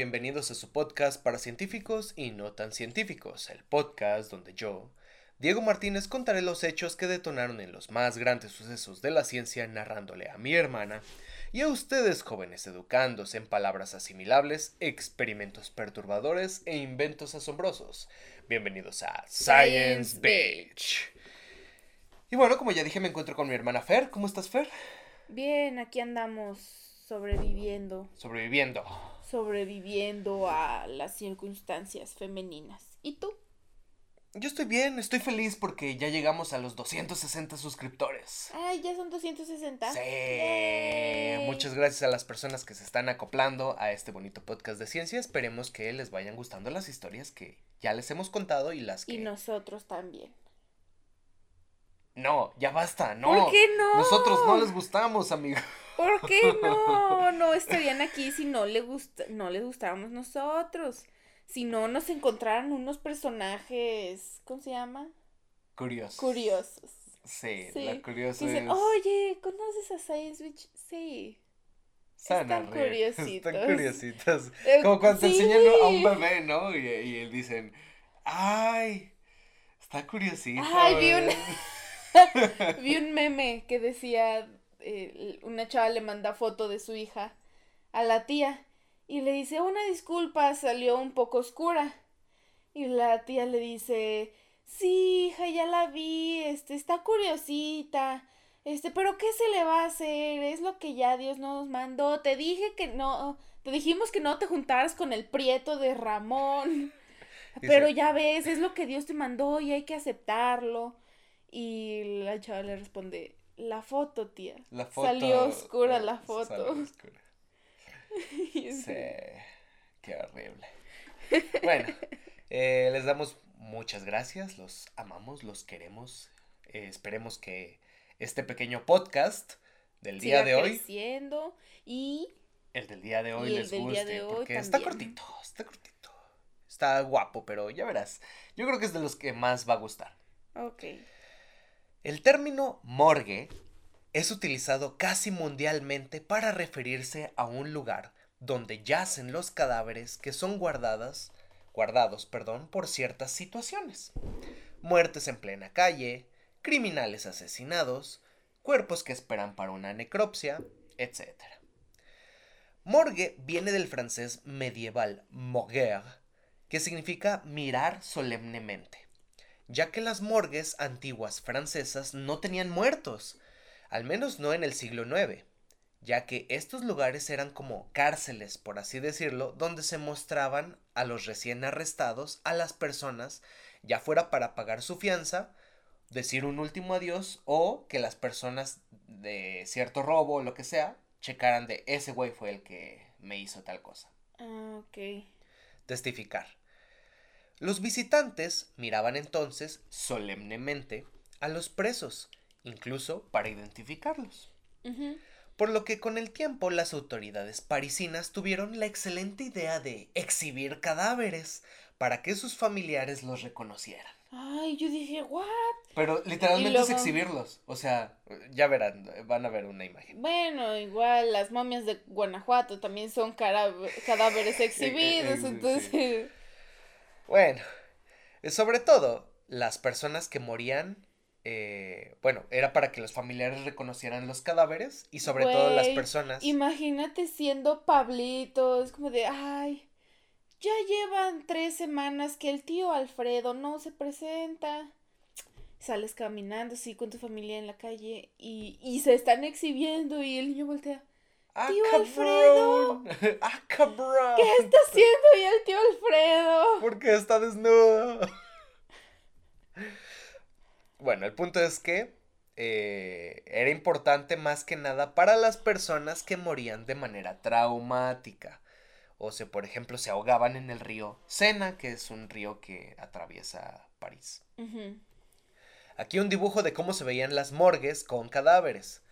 bienvenidos a su podcast para científicos y no tan científicos, el podcast donde yo, Diego Martínez, contaré los hechos que detonaron en los más grandes sucesos de la ciencia narrándole a mi hermana y a ustedes jóvenes educándose en palabras asimilables, experimentos perturbadores e inventos asombrosos. Bienvenidos a Science Beach. Y bueno, como ya dije, me encuentro con mi hermana Fer. ¿Cómo estás, Fer? Bien, aquí andamos sobreviviendo. Sobreviviendo. Sobreviviendo a las circunstancias femeninas. ¿Y tú? Yo estoy bien, estoy feliz porque ya llegamos a los 260 suscriptores. Ay, ya son 260. Sí. Muchas gracias a las personas que se están acoplando a este bonito podcast de ciencia. Esperemos que les vayan gustando las historias que ya les hemos contado y las que... Y nosotros también. No, ya basta, no. ¿Por qué no? Nosotros no les gustamos, amigo. ¿Por qué no? No estarían aquí si no, le gusta, no les gustáramos nosotros si no nos encontraran unos personajes, ¿cómo se llama? Curiosos. Curiosos. Sí, la curiosa Dicen, oye, ¿conoces a Science Beach? Sí. Están curiositos. Están curiositos. Eh, Como cuando te enseñan a un bebé, ¿no? Y, y él dicen, ay, está curiosito. Ay, vi un, vi un meme que decía, eh, una chava le manda foto de su hija a la tía y le dice, una disculpa, salió un poco oscura. Y la tía le dice, sí, hija, ya la vi, este, está curiosita, este, pero ¿qué se le va a hacer? Es lo que ya Dios nos mandó. Te dije que no, te dijimos que no te juntaras con el prieto de Ramón. Pero ya ves, es lo que Dios te mandó y hay que aceptarlo. Y la chava le responde, la foto, tía. La foto. Salió oscura la foto. sí, qué horrible. Bueno, eh, les damos muchas gracias, los amamos, los queremos. Eh, esperemos que este pequeño podcast del día de hoy. Creciendo y. El del día de hoy les guste. porque está cortito, está cortito. Está guapo, pero ya verás. Yo creo que es de los que más va a gustar. Ok. El término morgue es utilizado casi mundialmente para referirse a un lugar donde yacen los cadáveres que son guardadas, guardados perdón, por ciertas situaciones. Muertes en plena calle, criminales asesinados, cuerpos que esperan para una necropsia, etc. Morgue viene del francés medieval morguer, que significa mirar solemnemente, ya que las morgues antiguas francesas no tenían muertos, al menos no en el siglo IX, ya que estos lugares eran como cárceles, por así decirlo, donde se mostraban a los recién arrestados a las personas, ya fuera para pagar su fianza, decir un último adiós, o que las personas de cierto robo o lo que sea, checaran de ese güey fue el que me hizo tal cosa. Ah, ok. Testificar. Los visitantes miraban entonces solemnemente a los presos, incluso para identificarlos. Por lo que con el tiempo las autoridades parisinas tuvieron la excelente idea de exhibir cadáveres para que sus familiares los reconocieran. Ay, yo dije, ¿what? Pero literalmente es exhibirlos. O sea, ya verán, van a ver una imagen. Bueno, igual las momias de Guanajuato también son cadáveres exhibidos, entonces. Bueno, sobre todo, las personas que morían eh, bueno, era para que los familiares reconocieran los cadáveres y sobre todo las personas. Imagínate siendo Pablito, es como de, ay, ya llevan tres semanas que el tío Alfredo no se presenta. Sales caminando así con tu familia en la calle y, y se están exhibiendo y el niño voltea. Ah, tío Alfredo. ¡Ah, cabrón! ¿Qué está haciendo ya el tío Alfredo? Porque está desnudo. Bueno, el punto es que eh, era importante más que nada para las personas que morían de manera traumática. O sea, por ejemplo, se ahogaban en el río Sena, que es un río que atraviesa París. Aquí un dibujo de cómo se veían las morgues con cadáveres.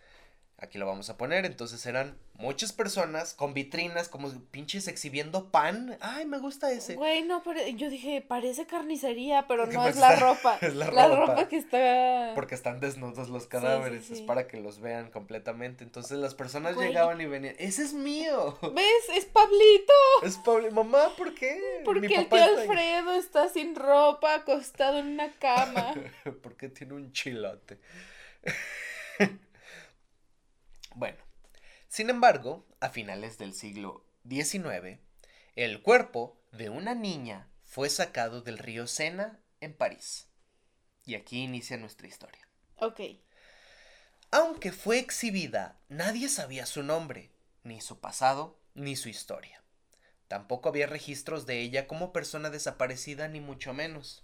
Aquí lo vamos a poner. Entonces eran muchas personas con vitrinas como pinches exhibiendo pan. Ay, me gusta ese. Güey, no, pero yo dije, parece carnicería, pero no es la ropa. Es la, ropa. que está. Porque están desnudos los cadáveres, es para que los vean completamente. Entonces las personas llegaban y venían, ese es mío. ¿Ves? Es Pablito. Es Pablito. Mamá, ¿por qué? Porque el tío Alfredo está sin ropa, acostado en una cama. Porque tiene un chilote. bueno. Sin embargo, a finales del siglo XIX, el cuerpo de una niña fue sacado del río Sena en París. Y aquí inicia nuestra historia. Ok. Aunque fue exhibida, nadie sabía su nombre, ni su pasado, ni su historia. Tampoco había registros de ella como persona desaparecida, ni mucho menos.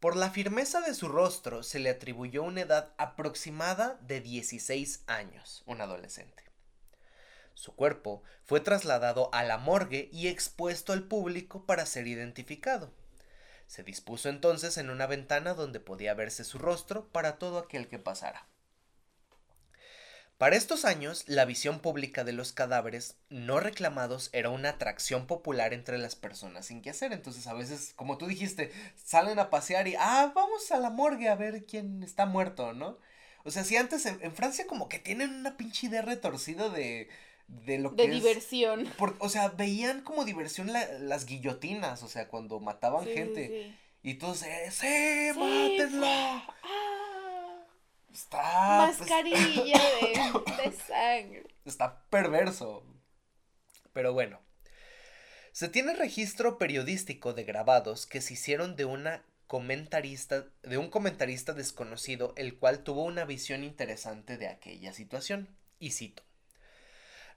Por la firmeza de su rostro se le atribuyó una edad aproximada de 16 años, un adolescente. Su cuerpo fue trasladado a la morgue y expuesto al público para ser identificado. Se dispuso entonces en una ventana donde podía verse su rostro para todo aquel que pasara. Para estos años, la visión pública de los cadáveres no reclamados era una atracción popular entre las personas sin qué hacer. Entonces, a veces, como tú dijiste, salen a pasear y, ah, vamos a la morgue a ver quién está muerto, ¿no? O sea, si antes en, en Francia como que tienen una pinche idea retorcida de, de lo que de diversión. o sea, veían como diversión las guillotinas, o sea, cuando mataban gente. Y todos, eh, ¡sí, sí mátenlo! Ah, está. Pues, Mascarilla de, de sangre. Está perverso. Pero bueno. Se tiene registro periodístico de grabados que se hicieron de una comentarista, de un comentarista desconocido, el cual tuvo una visión interesante de aquella situación. Y cito.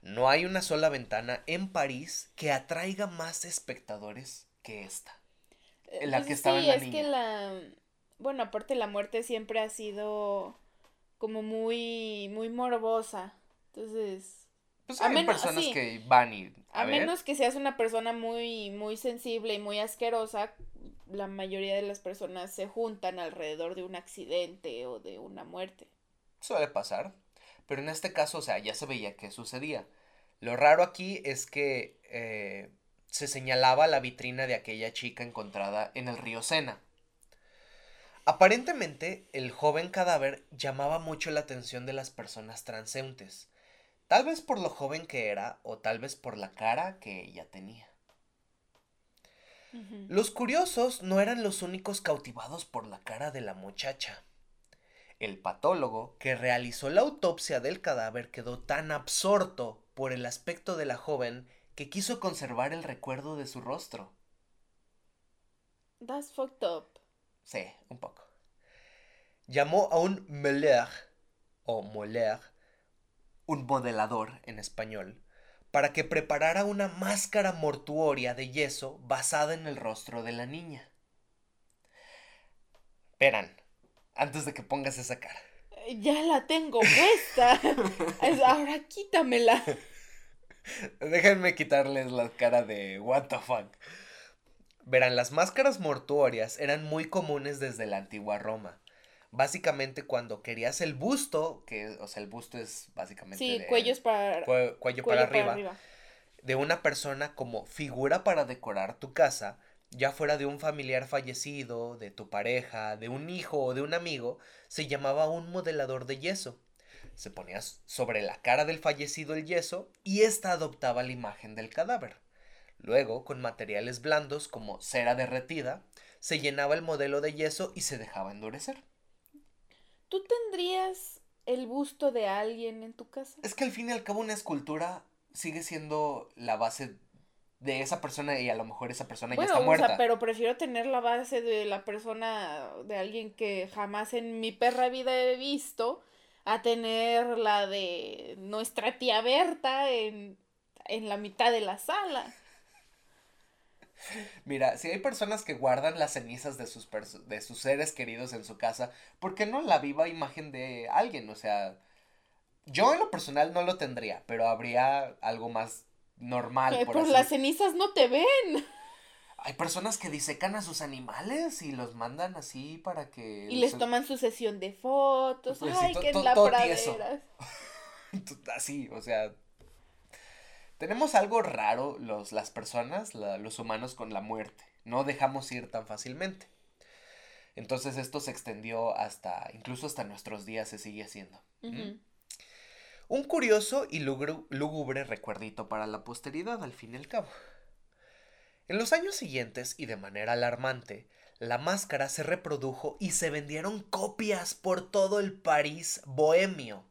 No hay una sola ventana en París que atraiga más espectadores que esta. En la pues que estaba sí, la es que la bueno, aparte la muerte siempre ha sido como muy muy morbosa. Entonces, pues hay personas que van y a, menos que seas una persona muy muy sensible y muy asquerosa, la mayoría de las personas se juntan alrededor de un accidente o de una muerte. Suele pasar. Pero en este caso, o sea, ya se veía que sucedía. Lo raro aquí es que eh, se señalaba la vitrina de aquella chica encontrada en el río Sena. Aparentemente, el joven cadáver llamaba mucho la atención de las personas transeúntes, tal vez por lo joven que era o tal vez por la cara que ella tenía. Los curiosos no eran los únicos cautivados por la cara de la muchacha. El patólogo que realizó la autopsia del cadáver quedó tan absorto por el aspecto de la joven que quiso conservar el recuerdo de su rostro. That's fucked up. Sí, un poco. Llamó a un meller o moller, un modelador en español, para que preparara una máscara mortuoria de yeso basada en el rostro de la niña. Verán, antes de que pongas esa cara. Ya la tengo puesta. Ahora quítamela. Déjenme quitarles la cara de what the fuck. Verán, las máscaras mortuorias eran muy comunes desde la antigua Roma. Básicamente cuando querías el busto, que, o sea, el busto es básicamente... Sí, cuellos para... cuello, para, arriba, De una persona como figura para decorar tu casa, ya fuera de un familiar fallecido, de tu pareja, de un hijo o de un amigo, se llamaba un modelador de yeso. Se ponía sobre la cara del fallecido el yeso y ésta adoptaba la imagen del cadáver. Luego, con materiales blandos como cera derretida, se llenaba el modelo de yeso y se dejaba endurecer. ¿Tú tendrías el busto de alguien en tu casa? Es que al fin y al cabo una escultura sigue siendo la base de esa persona y a lo mejor esa persona ya está muerta. O sea, pero prefiero tener la base de la persona, de alguien que jamás en mi perra vida he visto, a tener la de nuestra tía Berta en, en la mitad de la sala. Mira, si hay personas que guardan las cenizas de sus, de sus seres queridos en su casa, ¿por qué no la viva imagen de alguien? O sea, yo en lo personal no lo tendría, pero habría algo más normal. por, por las cenizas no te ven. Hay personas que disecan a sus animales y los mandan así para que... Y les toman su sesión de fotos. Pues Ay, qué la pradera. así, o sea, tenemos algo raro los, las personas, los humanos con la muerte. No dejamos ir tan fácilmente. Entonces esto se extendió hasta, incluso hasta nuestros días se sigue haciendo. Un curioso y lúgubre recuerdito para la posteridad, al fin y al cabo. En los años siguientes, y de manera alarmante, la máscara se reprodujo y se vendieron copias por todo el París bohemio.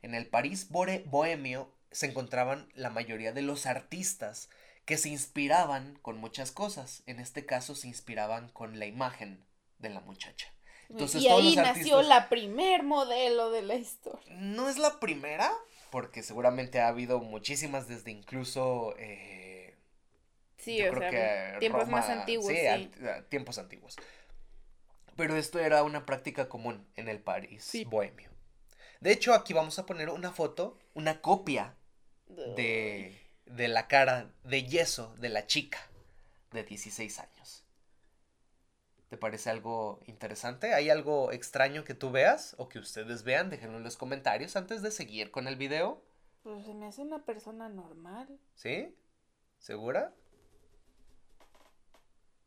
En el París bohemio se encontraban la mayoría de los artistas que se inspiraban con muchas cosas. En este caso se inspiraban con la imagen de la muchacha. Entonces, y ahí nació la primer modelo de la historia. No es la primera, porque seguramente ha habido muchísimas desde incluso... Eh, sí, o sea, tiempos más antiguos. Sí, tiempos antiguos. Pero esto era una práctica común en el París bohemio. De hecho, aquí vamos a poner una foto, una copia de, de la cara de yeso de la chica de 16 años. ¿Te parece algo interesante? ¿Hay algo extraño que tú veas o que ustedes vean? Déjenlo en los comentarios antes de seguir con el video. Pues se me hace una persona normal. ¿Sí? ¿Segura?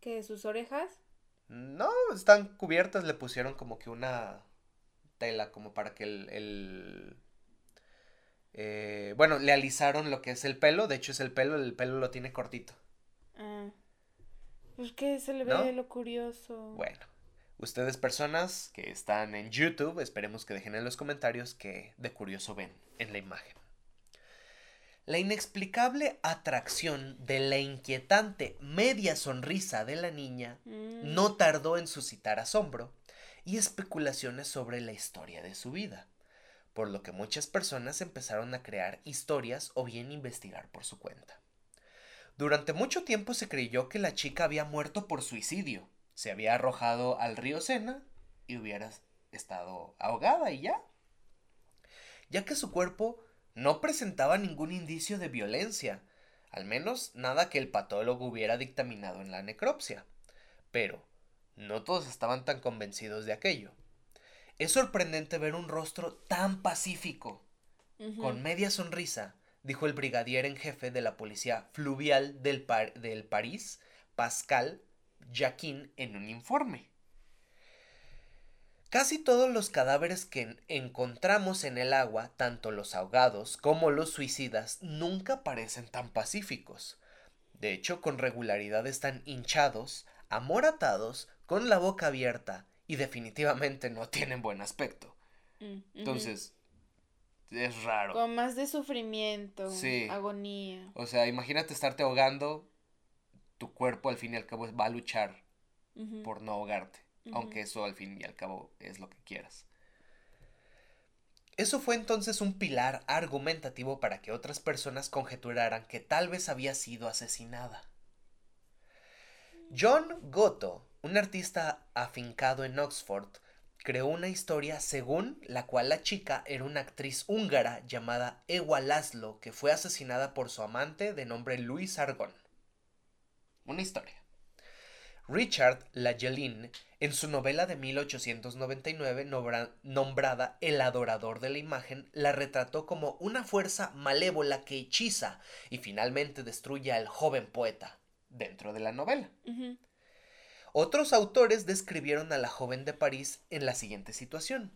¿Que sus orejas? No, están cubiertas, le pusieron como que una tela como para que el... Eh, bueno, le alisaron lo que es el pelo, de hecho es el pelo, el pelo lo tiene cortito. Ah. Pues que se le ve lo curioso. Bueno, ustedes personas que están en YouTube, esperemos que dejen en los comentarios qué de curioso ven en la imagen. La inexplicable atracción de la inquietante media sonrisa de la niña mm. no tardó en suscitar asombro y especulaciones sobre la historia de su vida, por lo que muchas personas empezaron a crear historias o bien investigar por su cuenta. Durante mucho tiempo se creyó que la chica había muerto por suicidio. Se había arrojado al río Sena y hubiera estado ahogada y ya. Ya que su cuerpo no presentaba ningún indicio de violencia, al menos nada que el patólogo hubiera dictaminado en la necropsia. Pero no todos estaban tan convencidos de aquello. Es sorprendente ver un rostro tan pacífico, con media sonrisa, dijo el brigadier en jefe de la policía fluvial del, del París, Pascal Jacquin, en un informe. Casi todos los cadáveres que encontramos en el agua, tanto los ahogados como los suicidas, nunca parecen tan pacíficos. De hecho, con regularidad están hinchados, amoratados, con la boca abierta y definitivamente no tienen buen aspecto. Mm, Entonces, es raro. Con más de sufrimiento, agonía. O sea, imagínate estarte ahogando, tu cuerpo al fin y al cabo va a luchar por no ahogarte, aunque eso al fin y al cabo es lo que quieras. Eso fue entonces un pilar argumentativo para que otras personas conjeturaran que tal vez había sido asesinada. John Goto, un artista afincado en Oxford, creó una historia según la cual la chica era una actriz húngara llamada Ewa Laszlo que fue asesinada por su amante de nombre Luis Argón. Una historia. Richard Lagelin, en su novela de 1899 nombrada El adorador de la imagen, la retrató como una fuerza malévola que hechiza y finalmente destruye al joven poeta dentro de la novela. Otros autores describieron a la joven de París en la siguiente situación,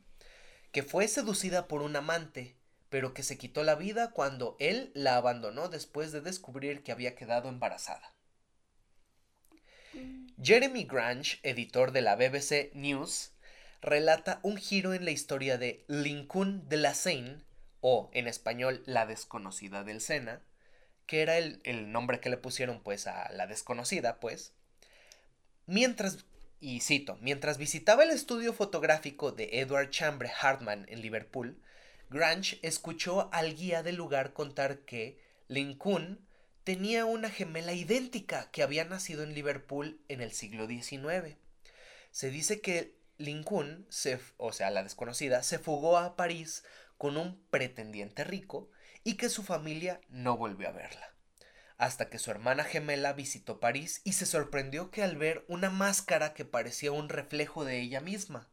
que fue seducida por un amante, pero que se quitó la vida cuando él la abandonó después de descubrir que había quedado embarazada. Jeremy Grange, editor de la BBC News, relata un giro en la historia de Lincoln de la Seine, o en español La desconocida del Sena, que era el, el nombre que le pusieron pues a la desconocida, pues, Mientras, y cito, mientras visitaba el estudio fotográfico de Edward Chambre Hartman en Liverpool, Grange escuchó al guía del lugar contar que Lincoln tenía una gemela idéntica que había nacido en Liverpool en el siglo XIX. Se dice que Lincoln, o sea, la desconocida, se fugó a París con un pretendiente rico y que su familia no volvió a verla hasta que su hermana gemela visitó París y se sorprendió que al ver una máscara que parecía un reflejo de ella misma.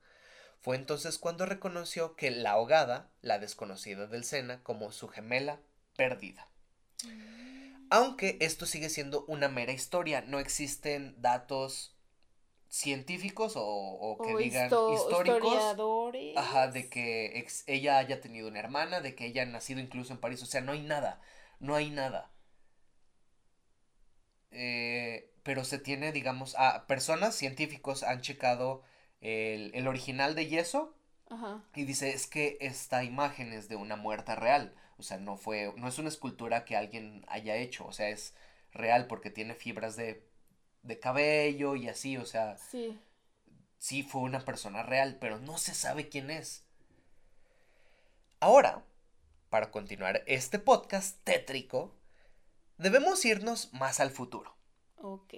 Fue entonces cuando reconoció que la ahogada, la desconocida del Sena, como su gemela perdida. Mm. Aunque esto sigue siendo una mera historia, no existen datos científicos o, o que O digan histo- históricos. Ajá, de que ex- ella haya tenido una hermana, de que ella haya nacido incluso en París. O sea, no hay nada. No hay nada. Eh, pero se tiene, digamos, a personas científicos han checado el, el original de yeso Ajá. y dice, es que esta imagen es de una muerta real. O sea, no fue, no es una escultura que alguien haya hecho. O sea, es real porque tiene fibras de, de cabello y así. O sea, Sí. sí fue una persona real, pero no se sabe quién es. Ahora, para continuar este podcast tétrico, debemos irnos más al futuro. Ok.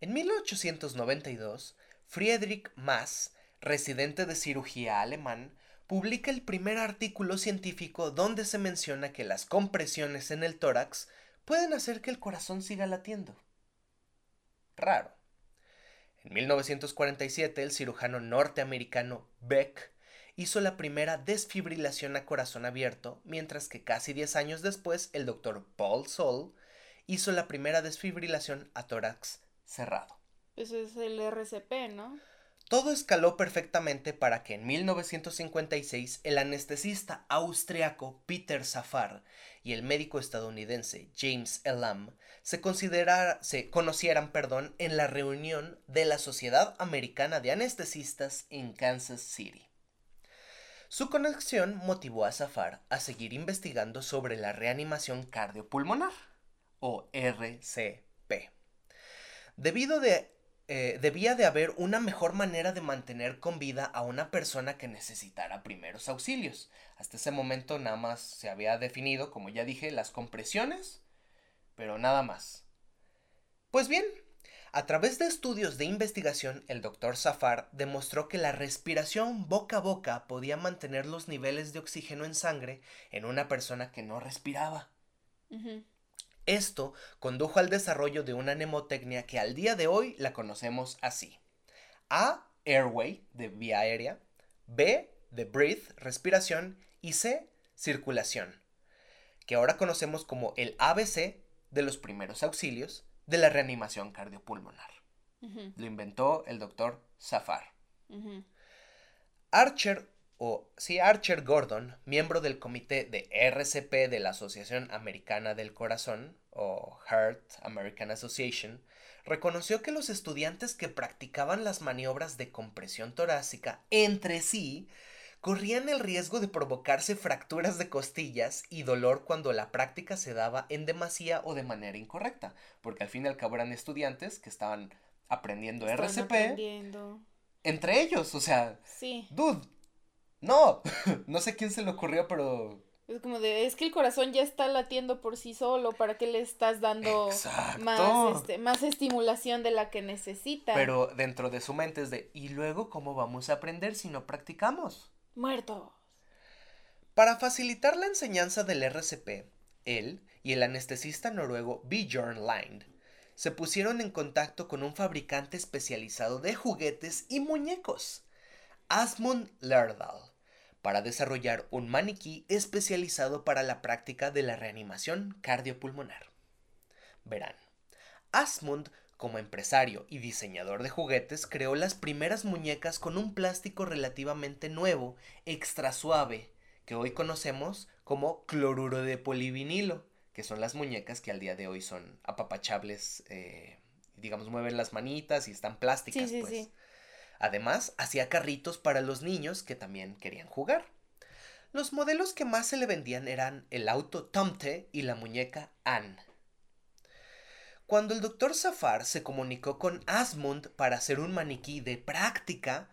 En 1892, Friedrich Mass, residente de cirugía alemán, publica el primer artículo científico donde se menciona que las compresiones en el tórax pueden hacer que el corazón siga latiendo. Raro. En 1947, el cirujano norteamericano Beck hizo la primera desfibrilación a corazón abierto, mientras que casi 10 años después, el doctor Paul Sol hizo la primera desfibrilación a tórax cerrado. Eso es el RCP, ¿no? Todo escaló perfectamente para que en 1956 el anestesista austriaco Peter Safar y el médico estadounidense James Elam se, se conocieran perdón, en la reunión de la Sociedad Americana de Anestesistas en Kansas City. Su conexión motivó a Safar a seguir investigando sobre la reanimación cardiopulmonar, o RCP. Debido de, eh, debía de haber una mejor manera de mantener con vida a una persona que necesitara primeros auxilios. Hasta ese momento nada más se había definido, como ya dije, las compresiones, pero nada más. Pues bien, a través de estudios de investigación, el doctor Safar demostró que la respiración boca a boca podía mantener los niveles de oxígeno en sangre en una persona que no respiraba. Esto condujo al desarrollo de una mnemotecnia que al día de hoy la conocemos así. A, airway, de vía aérea, B, de breath, respiración, y C, circulación, que ahora conocemos como el ABC de los primeros auxilios de la reanimación cardiopulmonar. Lo inventó el doctor Safar. Archer o sí, Archer Gordon, miembro del comité de RCP de la Asociación Americana del Corazón o Heart American Association, reconoció que los estudiantes que practicaban las maniobras de compresión torácica entre sí corrían el riesgo de provocarse fracturas de costillas y dolor cuando la práctica se daba en demasía o de manera incorrecta, porque al fin y al cabo eran estudiantes que estaban aprendiendo RCP aprendiendo. entre ellos, o sea, Sí. Dude, no, no sé quién se le ocurrió, pero... Es como de, es que el corazón ya está latiendo por sí solo, ¿para qué le estás dando Exacto. más, este, más estimulación de la que necesita? Pero dentro de su mente es de, ¿y luego cómo vamos a aprender si no practicamos? Muerto. Para facilitar la enseñanza del RCP, él y el anestesista noruego Björn Lind se pusieron en contacto con un fabricante especializado de juguetes y muñecos, Asmund Lerdahl, para desarrollar un maniquí especializado para la práctica de la reanimación cardiopulmonar. Verán, Asmund, como empresario y diseñador de juguetes, creó las primeras muñecas con un plástico relativamente nuevo, extra suave, que hoy conocemos como cloruro de polivinilo, que son las muñecas que al día de hoy son apapachables, eh, digamos, mueven las manitas y están plásticas, Sí, sí, pues. sí. Además, hacía carritos para los niños que también querían jugar. Los modelos que más se le vendían eran el auto Tomte y la muñeca Anne. Cuando el doctor Safar se comunicó con Asmund para hacer un maniquí de práctica,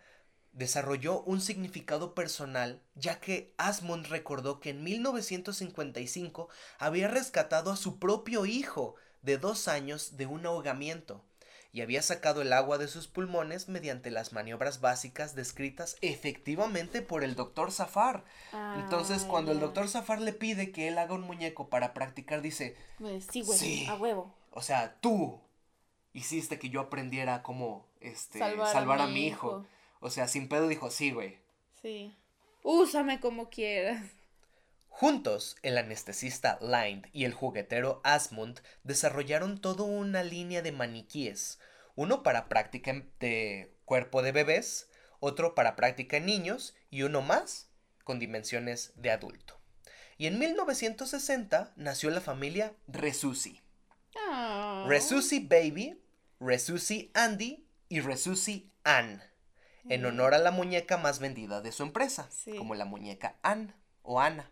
desarrolló un significado personal, ya que Asmund recordó que en 1955 había rescatado a su propio hijo de dos años de un ahogamiento y había sacado el agua de sus pulmones mediante las maniobras básicas descritas efectivamente por el doctor Safar. Entonces, Ah, cuando el doctor Safar le pide que él haga un muñeco para practicar, dice, Pues, sí, güey, Sí. a huevo. O sea, tú hiciste que yo aprendiera cómo este, Salvar, salvar, a, mi hijo. O sea, sin pedo dijo, sí, güey. Sí. Úsame como quieras. Juntos, el anestesista Lind y el juguetero Asmund desarrollaron toda una línea de maniquíes, uno para práctica de cuerpo de bebés, otro para práctica en niños y uno más con dimensiones de adulto. Y en 1960 nació la familia Resusi. Ah. Resusi Baby, Resusi Andy y Resusi Ann, en honor a la muñeca más vendida de su empresa, Sí. como la muñeca Ann o Ana.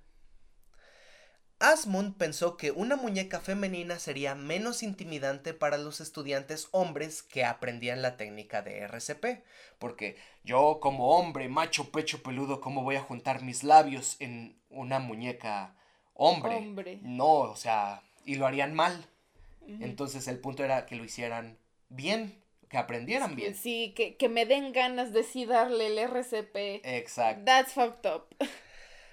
Asmund pensó que una muñeca femenina sería menos intimidante para los estudiantes hombres que aprendían la técnica de RCP, porque yo como hombre macho pecho peludo, ¿cómo voy a juntar mis labios en una muñeca hombre? Hombre. No, o sea, y lo harían mal. Entonces el punto era que lo hicieran bien, que aprendieran bien. Sí, que, que me den ganas de sí darle el RCP. Exacto. That's fucked up.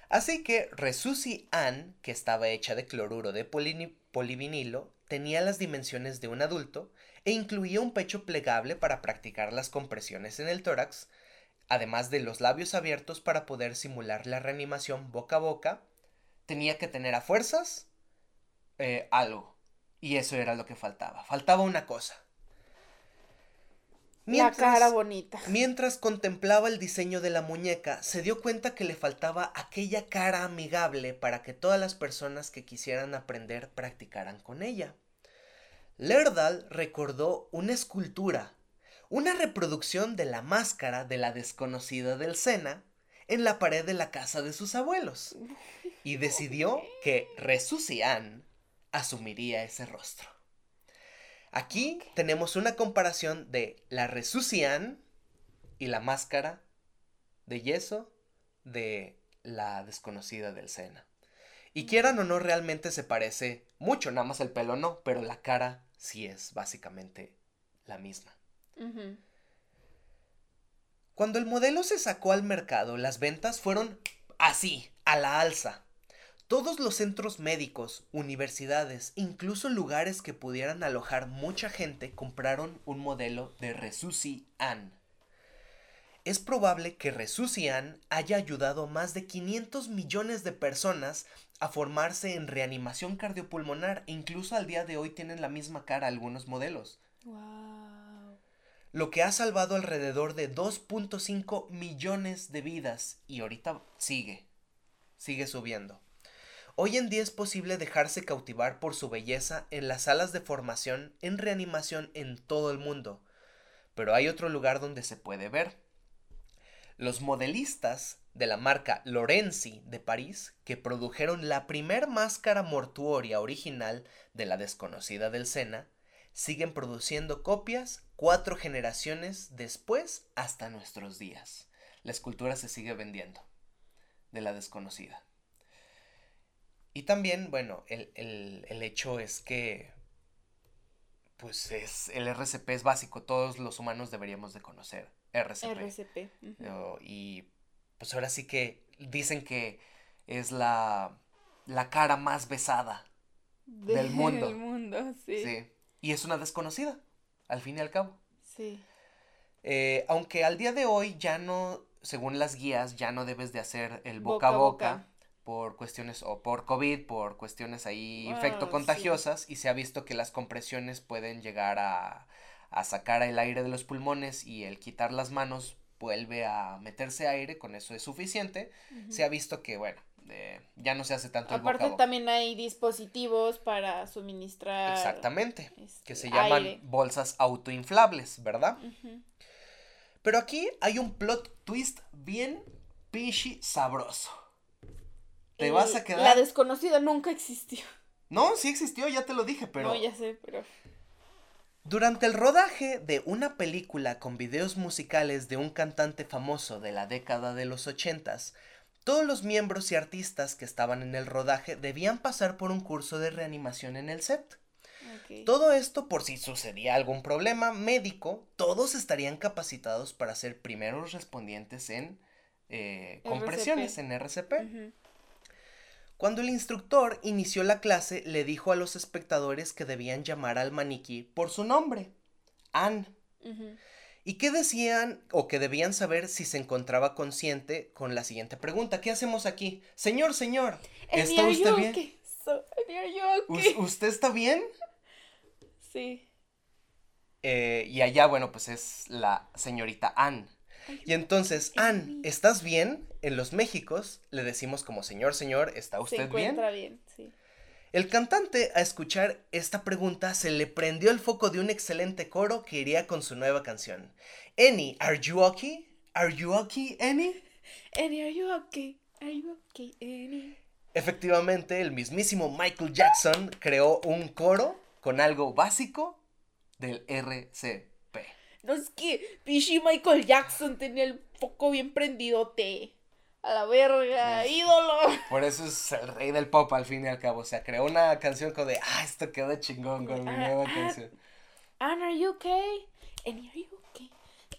Así que Resusi Ann, que estaba hecha de cloruro de polivinilo, tenía las dimensiones de un adulto e incluía un pecho plegable para practicar las compresiones en el tórax, además de los labios abiertos para poder simular la reanimación boca a boca. Tenía que tener a fuerzas eh, algo. Y eso era lo que faltaba. Faltaba una cosa. La cara bonita. Mientras contemplaba el diseño de la muñeca, se dio cuenta que le faltaba aquella cara amigable para que todas las personas que quisieran aprender practicaran con ella. Lerdal recordó una escultura, una reproducción de la máscara de la desconocida del Sena en la pared de la casa de sus abuelos, y decidió que Resucian asumiría ese rostro. Aquí tenemos una comparación de la Resucian y la máscara de yeso de la desconocida del Sena. Y quieran o no, realmente se parece mucho, nada más el pelo no, pero la cara sí es básicamente la misma. Cuando el modelo se sacó al mercado, las ventas fueron así, a la alza. Todos los centros médicos, universidades, incluso lugares que pudieran alojar mucha gente compraron un modelo de Resusi Ann. Es probable que Resusi Ann haya ayudado a más de 500 millones de personas a formarse en reanimación cardiopulmonar e incluso al día de hoy tienen la misma cara algunos modelos Wow. lo que ha salvado alrededor de 2.5 millones de vidas y ahorita sigue, sigue subiendo. Hoy en día es posible dejarse cautivar por su belleza en las salas de formación en reanimación en todo el mundo, pero hay otro lugar donde se puede ver. Los modelistas de la marca Lorenzi de París, que produjeron la primer máscara mortuoria original de la desconocida del Sena, siguen produciendo copias cuatro generaciones después hasta nuestros días. La escultura se sigue vendiendo de la desconocida. Y también, bueno, el, el- el hecho es que, pues es, el RCP es básico, todos los humanos deberíamos de conocer RCP. RCP. y pues ahora sí que dicen que es la, la cara más besada. del mundo. Del mundo, sí. Sí. Y es una desconocida, al fin y al cabo. Sí. Eh, aunque al día de hoy ya no, según las guías, ya no debes de hacer el boca, a boca, boca. Por cuestiones, o por COVID, por cuestiones ahí Ah, infectocontagiosas, y se ha visto que las compresiones pueden llegar a, a sacar el aire de los pulmones y el quitar las manos vuelve a meterse aire, con eso es suficiente. Se ha visto que, bueno, eh, ya no se hace tanto el boca a Aparte boca. también hay dispositivos para suministrar Exactamente, este, que se llaman aire. bolsas autoinflables, ¿verdad? Pero aquí hay un plot twist bien pichi sabroso. Te vas a quedar. La desconocida nunca existió. No, sí existió, ya te lo dije, pero. No, ya sé, pero. Durante el rodaje de una película con videos musicales de un cantante famoso de la década de los ochentas, todos los miembros y artistas que estaban en el rodaje debían pasar por un curso de reanimación en el set. ok. Todo esto por si sucedía algún problema médico, todos estarían capacitados para ser primeros respondientes en eh, compresiones, en RCP. Ujú. Cuando el instructor inició la clase, le dijo a los espectadores que debían llamar al maniquí por su nombre, Ann, Ujú. ¿Y qué decían o que debían saber si se encontraba consciente con la siguiente pregunta? ¿Qué hacemos aquí? Señor, señor, ¿está usted bien? ¿Usted está bien? Sí. Eh, y allá, bueno, pues es la señorita Ann. Y entonces, Ann, ¿estás bien? En los Méxicos le decimos como señor, señor, ¿está usted se encuentra bien? sí. El cantante, a escuchar esta pregunta, se le prendió el foco de un excelente coro que iría con su nueva canción. Annie, ¿are you okay? ¿Are you okay, Annie? Annie, ¿are you okay? ¿Are you okay, Annie? Efectivamente, el mismísimo Michael Jackson creó un coro con algo básico del RCP. No es que Pichi Michael Jackson tenía el foco bien prendidote. A la verga, ídolo. Por eso es el rey del pop al fin y al cabo. O sea, creó una canción como de, ah, esto queda chingón con mi nueva canción. Anna, are you okay? Annie, are you okay?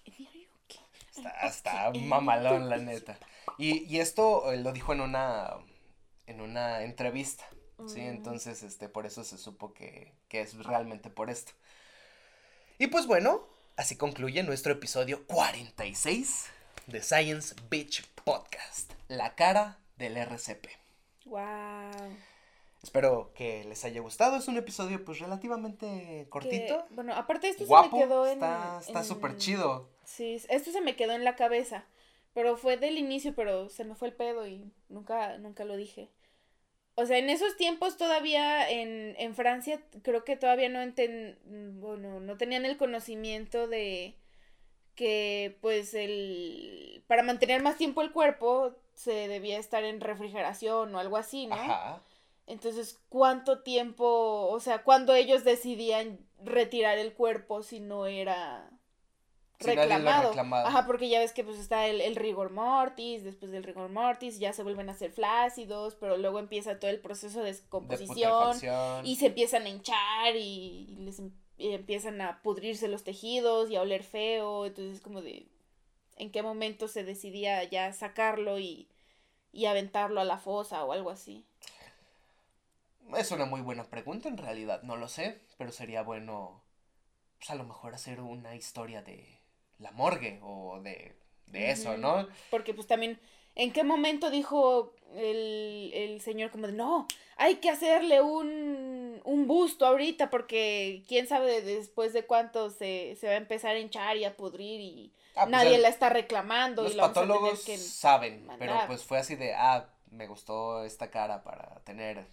Annie, are you okay? Está, está mamalón, la neta. Y, y esto eh, lo dijo en una, en una entrevista. Sí, mm. entonces, este, por eso se supo que, que es realmente por esto. Y pues bueno, así concluye nuestro episodio 46 de Science Beach Podcast, la cara del RCP. Wow. Espero que les haya gustado. Es un episodio pues relativamente cortito. bueno, aparte esto se me quedó en... Está súper chido. Sí, esto se me quedó en la cabeza. Pero fue del inicio, pero se me fue el pedo y nunca, nunca lo dije. O sea, en esos tiempos todavía en, en Francia creo que todavía no enten, bueno, no tenían el conocimiento de que pues el para mantener más tiempo el cuerpo se debía estar en refrigeración o algo así, ¿no? Ajá. Entonces, ¿cuánto tiempo, o sea, cuando ellos decidían retirar el cuerpo si no era reclamado. Ajá, porque ya ves que pues está el, rigor mortis, después del rigor mortis ya se vuelven a ser flácidos, pero luego empieza todo el proceso de descomposición y se empiezan a hinchar y, les em, empiezan a pudrirse los tejidos y a oler feo, entonces es como de en qué momento se decidía ya sacarlo y, y aventarlo a la fosa o algo así. Es una muy buena pregunta en realidad, no lo sé, pero sería bueno pues a lo mejor hacer una historia de la morgue o de, eso, ¿no? Porque pues también, ¿en qué momento dijo el, señor como de, no, hay que hacerle un, un busto ahorita porque quién sabe después de cuánto se, va a empezar a hinchar y a pudrir y ah, pues, nadie la está reclamando. Los y patólogos saben, pero pues fue así de, ah, me gustó esta cara para tener,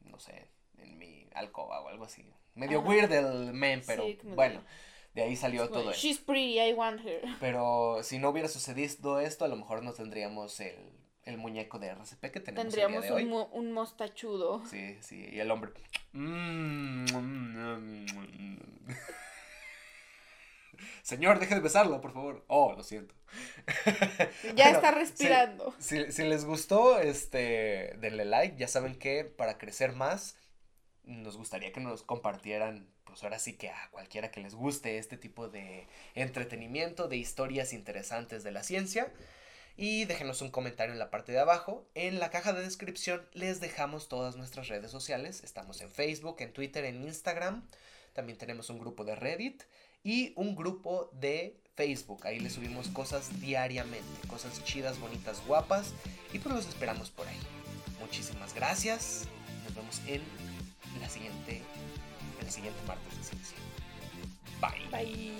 no sé, en mi alcoba o algo así. Medio weird el men, pero bueno. De ahí salió todo. She's pretty, I want her. Pero si no hubiera sucedido esto, a lo mejor no tendríamos el, el muñeco de RCP que tenemos Tendríamos el día de un, un mostachudo. Sí, sí, y el hombre. Señor, deje de besarlo, por favor. Oh, lo siento. Ya está respirando. Si, si, les gustó, este, denle like. Ya saben que para crecer más, nos gustaría que nos compartieran pues ahora sí que a cualquiera que les guste este tipo de entretenimiento, de historias interesantes de la ciencia y déjenos un comentario en la parte de abajo. En la caja de descripción les dejamos todas nuestras redes sociales. Estamos en Facebook, en Twitter, en Instagram. También tenemos un grupo de Reddit y un grupo de Facebook. Ahí les subimos cosas diariamente, cosas chidas, bonitas, guapas. Y pues los esperamos por ahí. Muchísimas gracias. Nos vemos en la siguiente, el siguiente martes de ciencia. Bye. Bye.